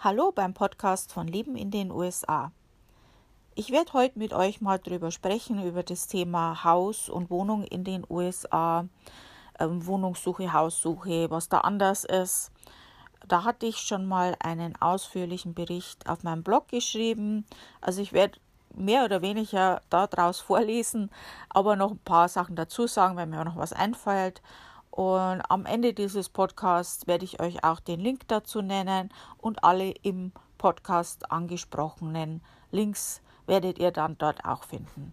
Hallo beim Podcast von Leben in den USA. Ich werde heute mit euch mal drüber sprechen, über das Thema Haus und Wohnung in den USA, ähm, Wohnungssuche, Haussuche, was da anders ist. Da hatte ich schon mal einen ausführlichen Bericht auf meinem Blog geschrieben. Also ich werde mehr oder weniger daraus vorlesen, aber noch ein paar Sachen dazu sagen, wenn mir noch was einfällt. Und am Ende dieses Podcasts werde ich euch auch den Link dazu nennen und alle im Podcast angesprochenen Links werdet ihr dann dort auch finden.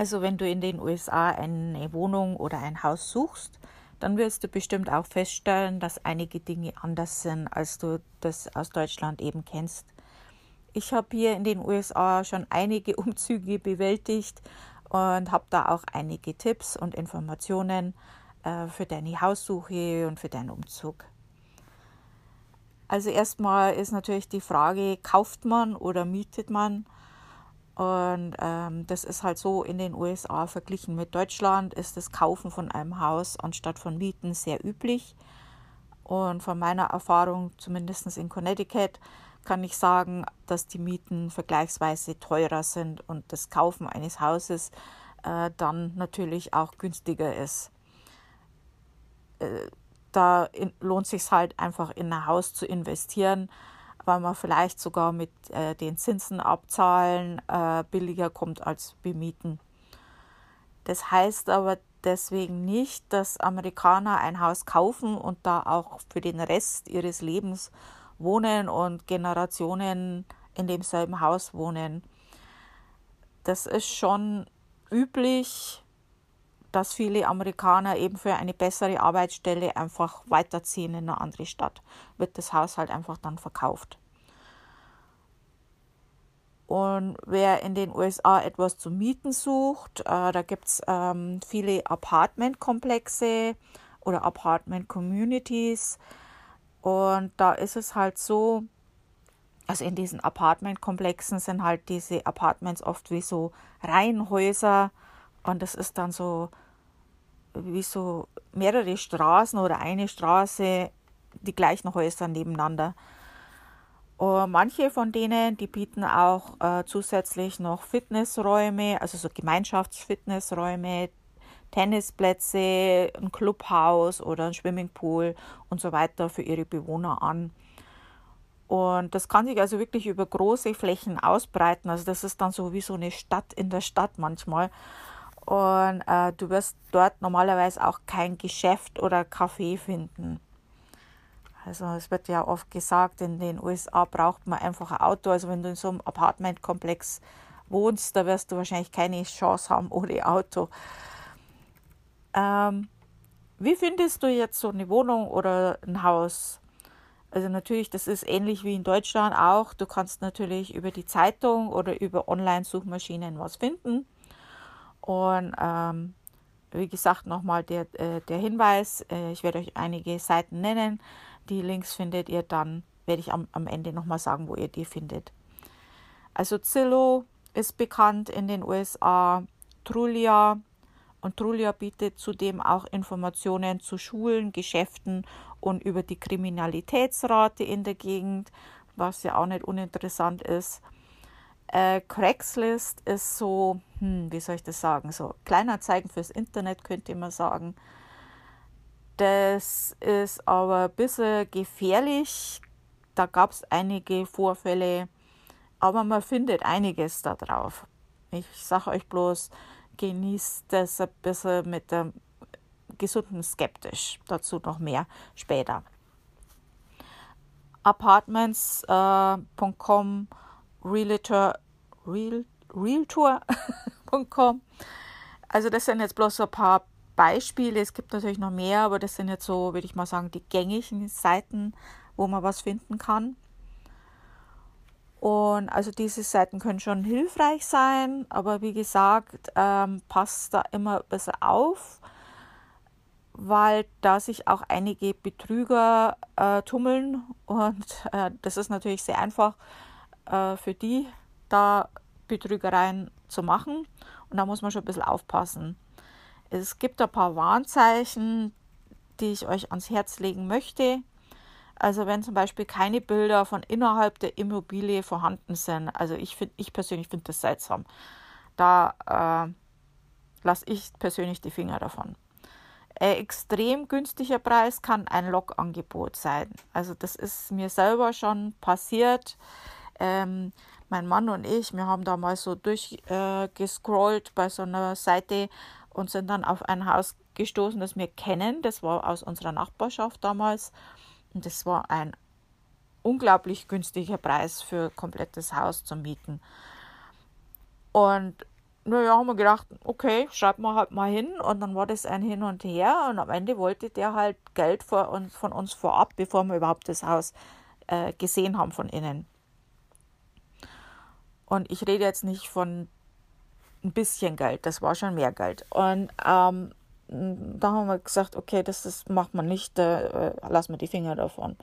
Also wenn du in den USA eine Wohnung oder ein Haus suchst, dann wirst du bestimmt auch feststellen, dass einige Dinge anders sind, als du das aus Deutschland eben kennst. Ich habe hier in den USA schon einige Umzüge bewältigt und habe da auch einige Tipps und Informationen äh, für deine Haussuche und für deinen Umzug. Also erstmal ist natürlich die Frage, kauft man oder mietet man? Und ähm, das ist halt so in den USA verglichen mit Deutschland ist das Kaufen von einem Haus anstatt von Mieten sehr üblich. Und von meiner Erfahrung, zumindest in Connecticut, kann ich sagen, dass die Mieten vergleichsweise teurer sind und das Kaufen eines Hauses äh, dann natürlich auch günstiger ist. Äh, da in, lohnt sich halt einfach in ein Haus zu investieren weil man vielleicht sogar mit äh, den Zinsen abzahlen äh, billiger kommt als bemieten. Das heißt aber deswegen nicht, dass Amerikaner ein Haus kaufen und da auch für den Rest ihres Lebens wohnen und Generationen in demselben Haus wohnen. Das ist schon üblich, dass viele Amerikaner eben für eine bessere Arbeitsstelle einfach weiterziehen in eine andere Stadt. Wird das Haus halt einfach dann verkauft. Und wer in den USA etwas zu mieten sucht, äh, da gibt es ähm, viele Apartmentkomplexe oder Apartment-Communities. Und da ist es halt so, also in diesen Apartmentkomplexen sind halt diese Apartments oft wie so Reihenhäuser und das ist dann so wie so mehrere Straßen oder eine Straße, die gleichen Häuser nebeneinander. Und manche von denen, die bieten auch äh, zusätzlich noch Fitnessräume, also so Gemeinschaftsfitnessräume, Tennisplätze, ein Clubhaus oder ein Swimmingpool und so weiter für ihre Bewohner an. Und das kann sich also wirklich über große Flächen ausbreiten. Also das ist dann so wie so eine Stadt in der Stadt manchmal. Und äh, du wirst dort normalerweise auch kein Geschäft oder Café finden. Also es wird ja oft gesagt, in den USA braucht man einfach ein Auto. Also wenn du in so einem Apartmentkomplex wohnst, da wirst du wahrscheinlich keine Chance haben ohne Auto. Ähm, wie findest du jetzt so eine Wohnung oder ein Haus? Also natürlich, das ist ähnlich wie in Deutschland auch. Du kannst natürlich über die Zeitung oder über Online-Suchmaschinen was finden. Und ähm, wie gesagt, nochmal der, äh, der Hinweis, äh, ich werde euch einige Seiten nennen. Die Links findet ihr dann, werde ich am, am Ende nochmal sagen, wo ihr die findet. Also Zillow ist bekannt in den USA, Trulia und Trulia bietet zudem auch Informationen zu Schulen, Geschäften und über die Kriminalitätsrate in der Gegend, was ja auch nicht uninteressant ist. Äh, Craigslist ist so, hm, wie soll ich das sagen, so Kleinanzeigen fürs Internet könnte man sagen. Das ist aber ein bisschen gefährlich. Da gab es einige Vorfälle, aber man findet einiges da drauf. Ich sage euch bloß, genießt das ein bisschen mit dem gesunden Skeptisch. Dazu noch mehr später. Apartments.com, äh, Realtor, Real, Realtor.com. Also das sind jetzt bloß so ein paar Beispiele. Es gibt natürlich noch mehr, aber das sind jetzt so, würde ich mal sagen, die gängigen Seiten, wo man was finden kann. Und also diese Seiten können schon hilfreich sein, aber wie gesagt, ähm, passt da immer besser auf, weil da sich auch einige Betrüger äh, tummeln und äh, das ist natürlich sehr einfach äh, für die, da Betrügereien zu machen und da muss man schon ein bisschen aufpassen. Es gibt ein paar Warnzeichen, die ich euch ans Herz legen möchte. Also wenn zum Beispiel keine Bilder von innerhalb der Immobilie vorhanden sind, also ich, find, ich persönlich finde das seltsam, da äh, lasse ich persönlich die Finger davon. Ein extrem günstiger Preis kann ein Logangebot sein. Also das ist mir selber schon passiert. Ähm, mein Mann und ich, wir haben da mal so durchgescrollt äh, bei so einer Seite und sind dann auf ein Haus gestoßen, das wir kennen. Das war aus unserer Nachbarschaft damals. Und das war ein unglaublich günstiger Preis für komplettes Haus zu mieten. Und naja, haben wir gedacht, okay, schreiben wir halt mal hin. Und dann war das ein Hin und Her. Und am Ende wollte der halt Geld von uns vorab, bevor wir überhaupt das Haus äh, gesehen haben von innen. Und ich rede jetzt nicht von ein bisschen Geld, das war schon mehr Geld. Und ähm, da haben wir gesagt, okay, das, das macht man nicht, äh, lassen wir die Finger davon.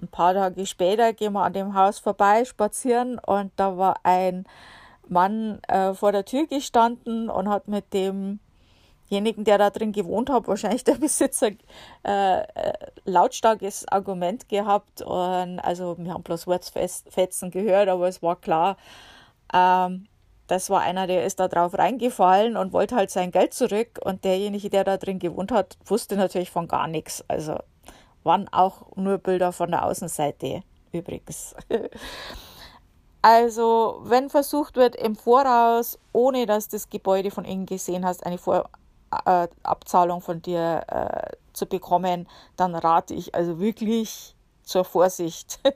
Ein paar Tage später gehen wir an dem Haus vorbei, spazieren und da war ein Mann äh, vor der Tür gestanden und hat mit demjenigen, der da drin gewohnt hat, wahrscheinlich der Besitzer, äh, äh lautstarkes Argument gehabt. Und also wir haben bloß Wortfetzen gehört, aber es war klar, ähm, das war einer, der ist da drauf reingefallen und wollte halt sein Geld zurück. Und derjenige, der da drin gewohnt hat, wusste natürlich von gar nichts. Also waren auch nur Bilder von der Außenseite übrigens. Also, wenn versucht wird, im Voraus, ohne dass das Gebäude von innen gesehen hast, eine Vorabzahlung äh, von dir äh, zu bekommen, dann rate ich also wirklich zur Vorsicht.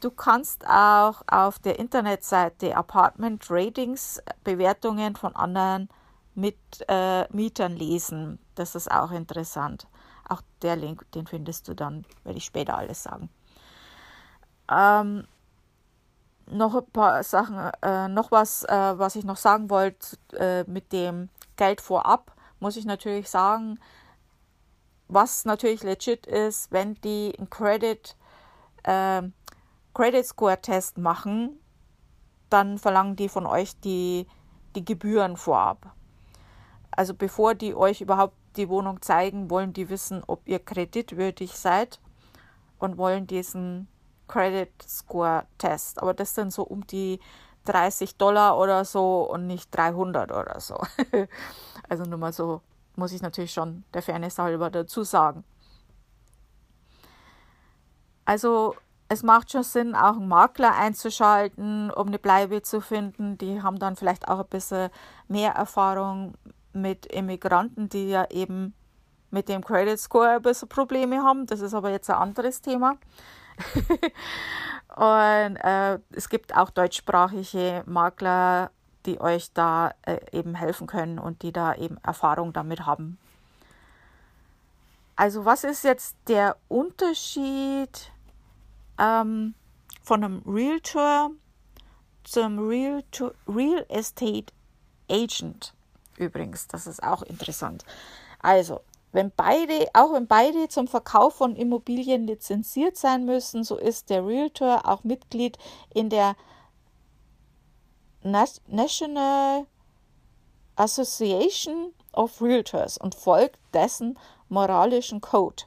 Du kannst auch auf der Internetseite Apartment Ratings Bewertungen von anderen mit, äh, Mietern lesen. Das ist auch interessant. Auch der Link, den findest du dann, werde ich später alles sagen. Ähm, noch ein paar Sachen, äh, noch was, äh, was ich noch sagen wollte äh, mit dem Geld vorab, muss ich natürlich sagen, was natürlich legit ist, wenn die ein Credit äh, Credit Score Test machen, dann verlangen die von euch die, die Gebühren vorab. Also bevor die euch überhaupt die Wohnung zeigen, wollen die wissen, ob ihr kreditwürdig seid und wollen diesen Credit Score Test. Aber das sind so um die 30 Dollar oder so und nicht 300 oder so. also nur mal so muss ich natürlich schon der Fairness halber dazu sagen. Also es macht schon Sinn, auch einen Makler einzuschalten, um eine Bleibe zu finden. Die haben dann vielleicht auch ein bisschen mehr Erfahrung mit Immigranten, die ja eben mit dem Credit Score ein bisschen Probleme haben. Das ist aber jetzt ein anderes Thema. und äh, es gibt auch deutschsprachige Makler, die euch da äh, eben helfen können und die da eben Erfahrung damit haben. Also was ist jetzt der Unterschied ähm, von einem Realtor zum Real, to, Real Estate Agent. Übrigens, das ist auch interessant. Also, wenn beide, auch wenn beide zum Verkauf von Immobilien lizenziert sein müssen, so ist der Realtor auch Mitglied in der National Association of Realtors und folgt dessen moralischen Code.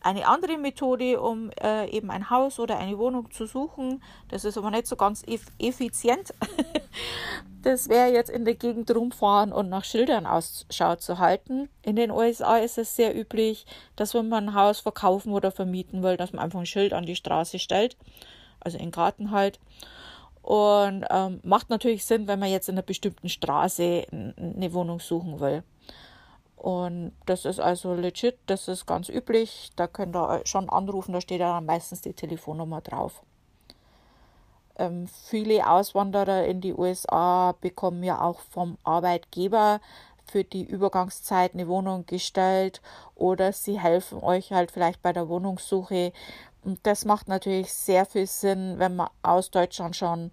Eine andere Methode, um äh, eben ein Haus oder eine Wohnung zu suchen, das ist aber nicht so ganz effizient, das wäre jetzt in der Gegend rumfahren und nach Schildern Ausschau zu halten. In den USA ist es sehr üblich, dass wenn man ein Haus verkaufen oder vermieten will, dass man einfach ein Schild an die Straße stellt, also in Garten halt. Und ähm, macht natürlich Sinn, wenn man jetzt in einer bestimmten Straße eine Wohnung suchen will. Und das ist also legit, das ist ganz üblich. Da könnt ihr schon anrufen, da steht ja meistens die Telefonnummer drauf. Ähm, viele Auswanderer in die USA bekommen ja auch vom Arbeitgeber für die Übergangszeit eine Wohnung gestellt oder sie helfen euch halt vielleicht bei der Wohnungssuche. Und das macht natürlich sehr viel Sinn, wenn man aus Deutschland schon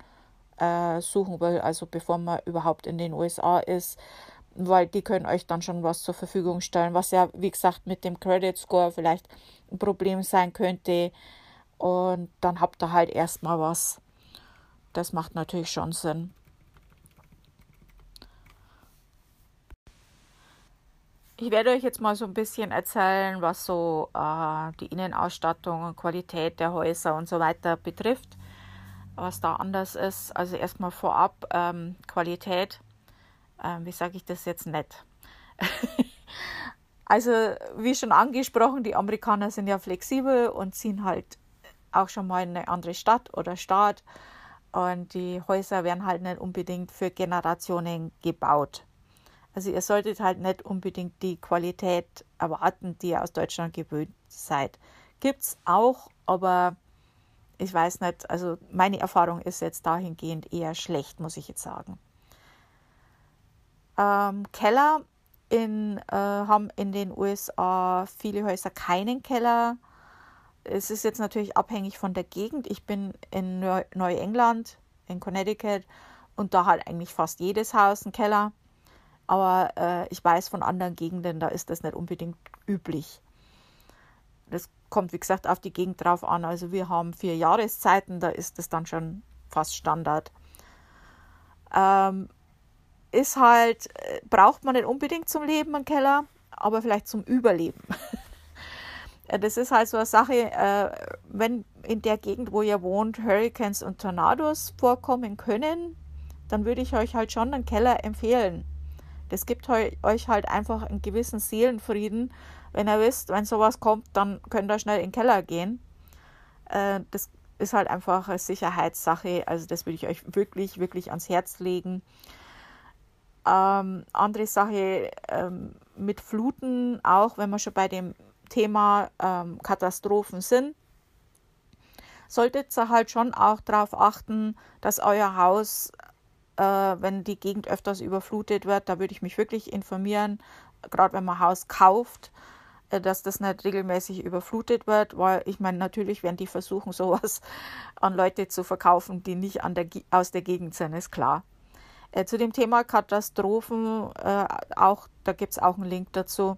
äh, suchen will, also bevor man überhaupt in den USA ist, weil die können euch dann schon was zur Verfügung stellen, was ja, wie gesagt, mit dem Credit Score vielleicht ein Problem sein könnte. Und dann habt ihr halt erstmal was. Das macht natürlich schon Sinn. Ich werde euch jetzt mal so ein bisschen erzählen, was so äh, die Innenausstattung und Qualität der Häuser und so weiter betrifft, was da anders ist. Also erstmal vorab ähm, Qualität. Ähm, wie sage ich das jetzt nett? also wie schon angesprochen, die Amerikaner sind ja flexibel und ziehen halt auch schon mal in eine andere Stadt oder Staat. Und die Häuser werden halt nicht unbedingt für Generationen gebaut. Also ihr solltet halt nicht unbedingt die Qualität erwarten, die ihr aus Deutschland gewöhnt seid. Gibt es auch, aber ich weiß nicht, also meine Erfahrung ist jetzt dahingehend eher schlecht, muss ich jetzt sagen. Ähm, Keller in, äh, haben in den USA viele Häuser keinen Keller. Es ist jetzt natürlich abhängig von der Gegend. Ich bin in Neuengland, in Connecticut, und da hat eigentlich fast jedes Haus einen Keller. Aber äh, ich weiß von anderen Gegenden, da ist das nicht unbedingt üblich. Das kommt, wie gesagt, auf die Gegend drauf an. Also wir haben vier Jahreszeiten, da ist das dann schon fast Standard. Ähm, ist halt, äh, braucht man nicht unbedingt zum Leben einen Keller, aber vielleicht zum Überleben. das ist halt so eine Sache, äh, wenn in der Gegend, wo ihr wohnt, Hurricanes und Tornados vorkommen können, dann würde ich euch halt schon einen Keller empfehlen. Das gibt euch halt einfach einen gewissen Seelenfrieden. Wenn ihr wisst, wenn sowas kommt, dann könnt ihr schnell in den Keller gehen. Äh, das ist halt einfach eine Sicherheitssache. Also das würde ich euch wirklich, wirklich ans Herz legen. Ähm, andere Sache ähm, mit Fluten, auch wenn wir schon bei dem Thema ähm, Katastrophen sind, solltet ihr halt schon auch darauf achten, dass euer Haus, äh, wenn die Gegend öfters überflutet wird, da würde ich mich wirklich informieren, gerade wenn man Haus kauft, äh, dass das nicht regelmäßig überflutet wird, weil ich meine, natürlich werden die versuchen, sowas an Leute zu verkaufen, die nicht an der, aus der Gegend sind, ist klar. Äh, zu dem Thema Katastrophen, äh, auch, da gibt es auch einen Link dazu.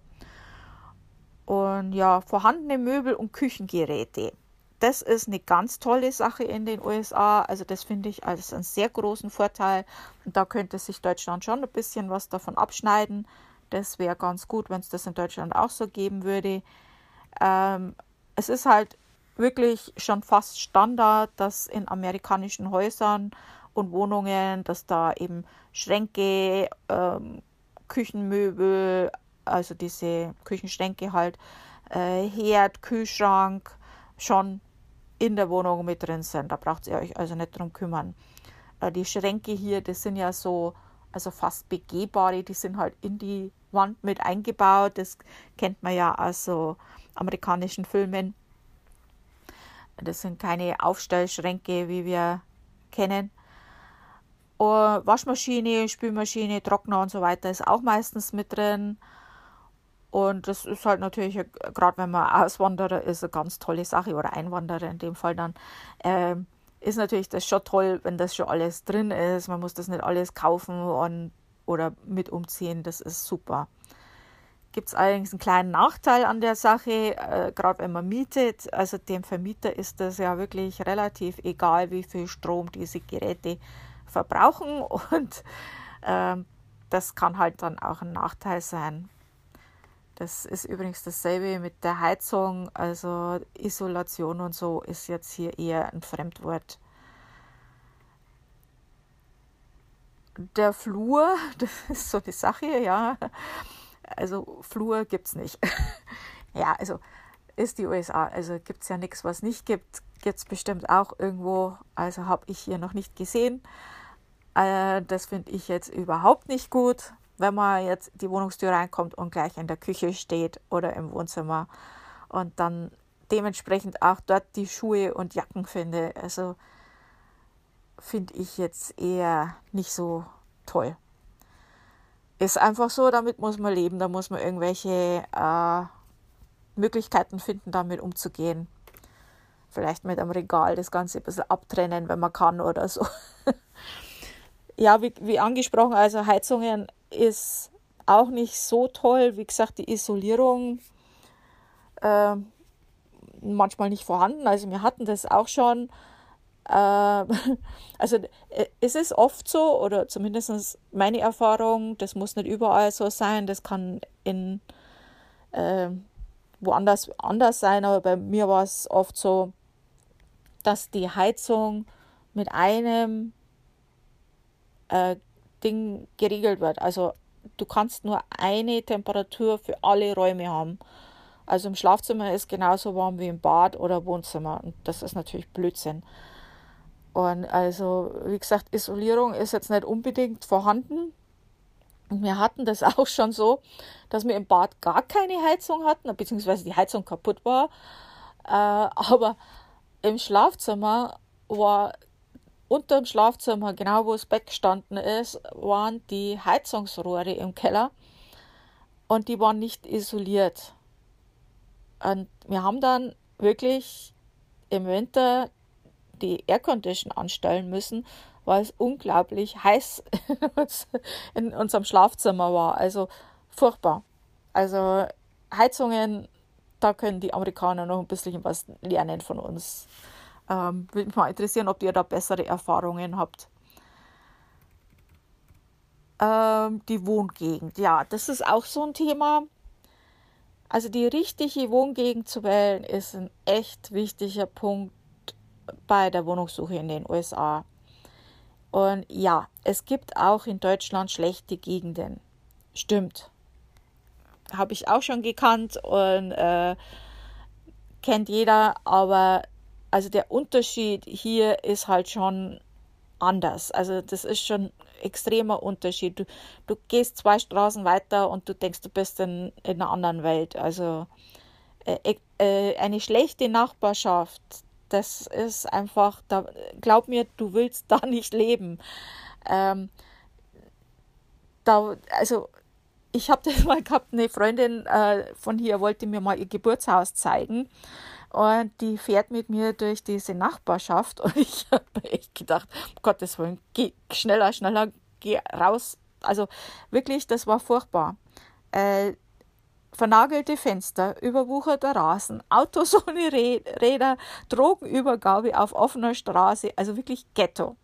Und ja, vorhandene Möbel und Küchengeräte. Das ist eine ganz tolle Sache in den USA. Also das finde ich als einen sehr großen Vorteil. Und da könnte sich Deutschland schon ein bisschen was davon abschneiden. Das wäre ganz gut, wenn es das in Deutschland auch so geben würde. Ähm, es ist halt wirklich schon fast Standard, dass in amerikanischen Häusern und Wohnungen, dass da eben Schränke, ähm, Küchenmöbel, also diese Küchenschränke halt, äh, Herd, Kühlschrank schon in der Wohnung mit drin sind. Da braucht ihr euch also nicht drum kümmern. Äh, die Schränke hier, das sind ja so, also fast begehbare, die sind halt in die Wand mit eingebaut. Das kennt man ja aus so amerikanischen Filmen. Das sind keine Aufstellschränke, wie wir kennen. Uh, Waschmaschine, Spülmaschine, Trockner und so weiter ist auch meistens mit drin. Und das ist halt natürlich, gerade wenn man Auswanderer ist, eine ganz tolle Sache oder Einwanderer in dem Fall dann. Äh, ist natürlich das schon toll, wenn das schon alles drin ist. Man muss das nicht alles kaufen und, oder mit umziehen. Das ist super. Gibt es allerdings einen kleinen Nachteil an der Sache, äh, gerade wenn man mietet. Also dem Vermieter ist das ja wirklich relativ egal, wie viel Strom diese Geräte verbrauchen und äh, das kann halt dann auch ein Nachteil sein. Das ist übrigens dasselbe mit der Heizung, also Isolation und so ist jetzt hier eher ein Fremdwort. Der Flur, das ist so eine Sache, ja. Also Flur gibt es nicht. ja, also ist die USA. Also gibt es ja nichts, was nicht gibt. Gibt es bestimmt auch irgendwo. Also habe ich hier noch nicht gesehen. Äh, das finde ich jetzt überhaupt nicht gut, wenn man jetzt die Wohnungstür reinkommt und gleich in der Küche steht oder im Wohnzimmer und dann dementsprechend auch dort die Schuhe und Jacken finde. Also finde ich jetzt eher nicht so toll. Ist einfach so, damit muss man leben, da muss man irgendwelche äh, Möglichkeiten finden, damit umzugehen. Vielleicht mit einem Regal das Ganze ein bisschen abtrennen, wenn man kann oder so. ja, wie, wie angesprochen, also Heizungen ist auch nicht so toll. Wie gesagt, die Isolierung äh, manchmal nicht vorhanden. Also wir hatten das auch schon. Äh, also äh, es ist oft so, oder zumindest meine Erfahrung, das muss nicht überall so sein, das kann in äh, woanders anders sein, aber bei mir war es oft so, dass die Heizung mit einem äh, Ding geregelt wird. Also du kannst nur eine Temperatur für alle Räume haben. Also im Schlafzimmer ist genauso warm wie im Bad oder Wohnzimmer. Und das ist natürlich Blödsinn. Und also, wie gesagt, Isolierung ist jetzt nicht unbedingt vorhanden. Und wir hatten das auch schon so, dass wir im Bad gar keine Heizung hatten, beziehungsweise die Heizung kaputt war. Äh, aber im Schlafzimmer war unter dem Schlafzimmer, genau wo das Bett gestanden ist, waren die Heizungsrohre im Keller und die waren nicht isoliert. Und wir haben dann wirklich im Winter die Aircondition anstellen müssen, weil es unglaublich heiß in unserem Schlafzimmer war. Also furchtbar. Also Heizungen, da können die Amerikaner noch ein bisschen was lernen von uns. Ähm, würde mich mal interessieren, ob ihr da bessere Erfahrungen habt. Ähm, die Wohngegend, ja, das ist auch so ein Thema. Also die richtige Wohngegend zu wählen, ist ein echt wichtiger Punkt bei der Wohnungssuche in den USA. Und ja, es gibt auch in Deutschland schlechte Gegenden. Stimmt. Habe ich auch schon gekannt und äh, kennt jeder, aber also der Unterschied hier ist halt schon anders. Also das ist schon extremer Unterschied. Du, du gehst zwei Straßen weiter und du denkst, du bist in, in einer anderen Welt. Also äh, äh, eine schlechte Nachbarschaft, das ist einfach, da, glaub mir, du willst da nicht leben. Ähm, da, also ich habe das mal gehabt, eine Freundin äh, von hier wollte mir mal ihr Geburtshaus zeigen. Und die fährt mit mir durch diese Nachbarschaft und ich habe echt gedacht, um Gottes Willen, geh schneller, schneller, geh raus. Also wirklich, das war furchtbar. Äh, vernagelte Fenster, überwucherter Rasen, Autos ohne Räder, Drogenübergabe auf offener Straße, also wirklich Ghetto.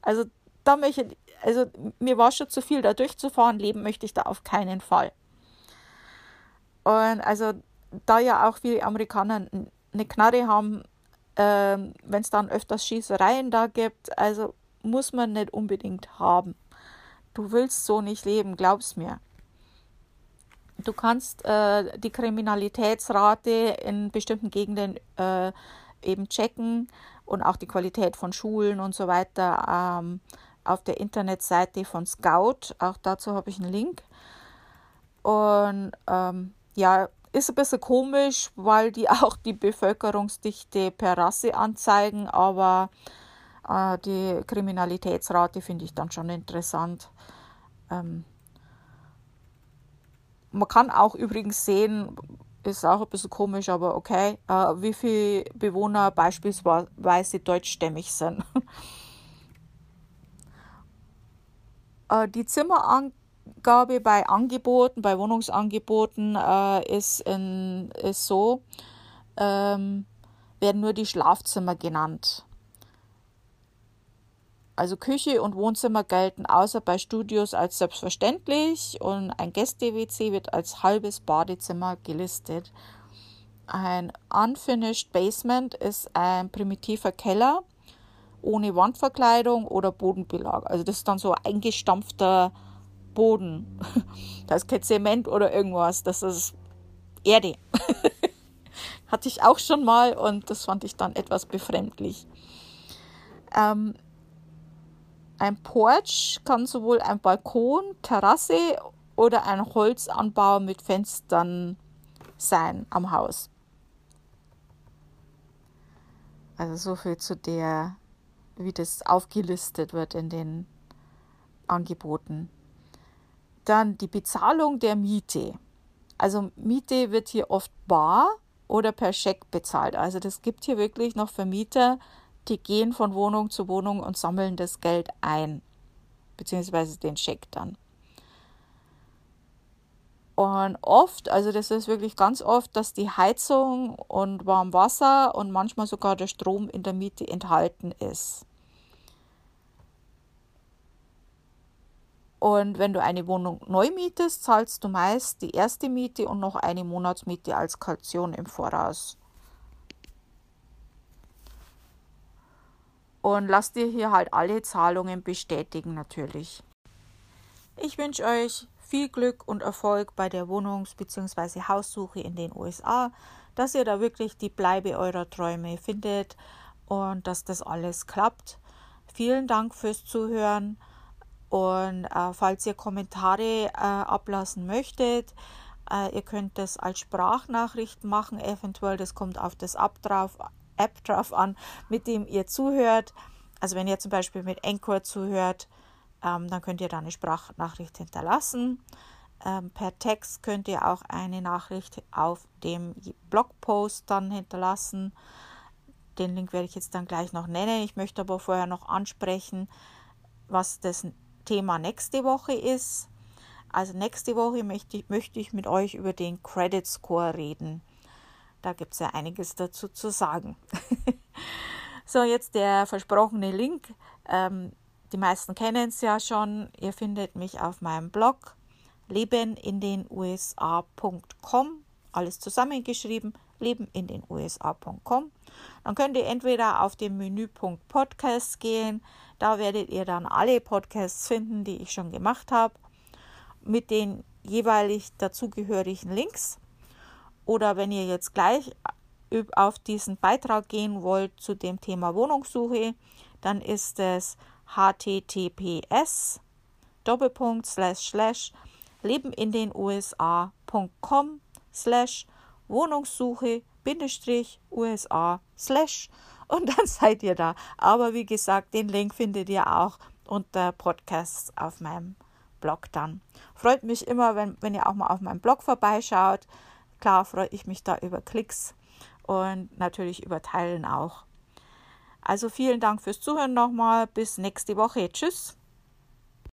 Also da möchte also mir war schon zu viel, da durchzufahren, leben möchte ich da auf keinen Fall. Und also da ja auch viele Amerikaner eine Knarre haben, äh, wenn es dann öfters Schießereien da gibt, also muss man nicht unbedingt haben. Du willst so nicht leben, glaub's mir. Du kannst äh, die Kriminalitätsrate in bestimmten Gegenden äh, eben checken und auch die Qualität von Schulen und so weiter ähm, auf der Internetseite von Scout. Auch dazu habe ich einen Link. Und ähm, ja, ist ein bisschen komisch, weil die auch die Bevölkerungsdichte per Rasse anzeigen, aber äh, die Kriminalitätsrate finde ich dann schon interessant. Ähm, man kann auch übrigens sehen, ist auch ein bisschen komisch, aber okay, äh, wie viele Bewohner beispielsweise deutschstämmig sind. äh, die Zimmerangabe Angabe bei Angeboten, bei Wohnungsangeboten äh, ist, in, ist so, ähm, werden nur die Schlafzimmer genannt. Also Küche und Wohnzimmer gelten außer bei Studios als selbstverständlich und ein Gäste-WC wird als halbes Badezimmer gelistet. Ein Unfinished Basement ist ein primitiver Keller ohne Wandverkleidung oder Bodenbelag. Also das ist dann so eingestampfter Boden. Da ist kein Zement oder irgendwas. Das ist Erde. Hatte ich auch schon mal und das fand ich dann etwas befremdlich. Ähm, ein Porch kann sowohl ein Balkon, Terrasse oder ein Holzanbau mit Fenstern sein am Haus. Also so viel zu der wie das aufgelistet wird in den Angeboten. Dann die Bezahlung der Miete. Also Miete wird hier oft bar oder per Scheck bezahlt. Also das gibt hier wirklich noch Vermieter, die gehen von Wohnung zu Wohnung und sammeln das Geld ein, beziehungsweise den Scheck dann. Und oft, also das ist wirklich ganz oft, dass die Heizung und Warmwasser und manchmal sogar der Strom in der Miete enthalten ist. Und wenn du eine Wohnung neu mietest, zahlst du meist die erste Miete und noch eine Monatsmiete als Kaution im Voraus. Und lass dir hier halt alle Zahlungen bestätigen natürlich. Ich wünsche euch viel Glück und Erfolg bei der Wohnungs- bzw. Haussuche in den USA, dass ihr da wirklich die Bleibe eurer Träume findet und dass das alles klappt. Vielen Dank fürs Zuhören und äh, falls ihr Kommentare äh, ablassen möchtet, äh, ihr könnt das als Sprachnachricht machen, eventuell, das kommt auf das App drauf, App drauf an, mit dem ihr zuhört. Also wenn ihr zum Beispiel mit Anchor zuhört, ähm, dann könnt ihr da eine Sprachnachricht hinterlassen. Ähm, per Text könnt ihr auch eine Nachricht auf dem Blogpost dann hinterlassen. Den Link werde ich jetzt dann gleich noch nennen. Ich möchte aber vorher noch ansprechen, was das Thema nächste Woche ist. Also nächste Woche möchte, möchte ich mit euch über den Credit Score reden. Da gibt es ja einiges dazu zu sagen. so, jetzt der versprochene Link. Ähm, die meisten kennen es ja schon. Ihr findet mich auf meinem Blog lebenindenusa.com. Alles zusammengeschrieben, lebenindenusa.com. Dann könnt ihr entweder auf den Menüpunkt Podcast gehen. Da werdet ihr dann alle Podcasts finden, die ich schon gemacht habe, mit den jeweilig dazugehörigen Links. Oder wenn ihr jetzt gleich auf diesen Beitrag gehen wollt zu dem Thema Wohnungssuche, dann ist es https Doppelpunkt slash slash leben in den USA.com slash Wohnungssuche Bindestrich USA slash und dann seid ihr da. Aber wie gesagt, den Link findet ihr auch unter Podcasts auf meinem Blog dann. Freut mich immer, wenn, wenn ihr auch mal auf meinem Blog vorbeischaut. Klar freue ich mich da über Klicks und natürlich über Teilen auch. Also vielen Dank fürs Zuhören nochmal. Bis nächste Woche. Tschüss.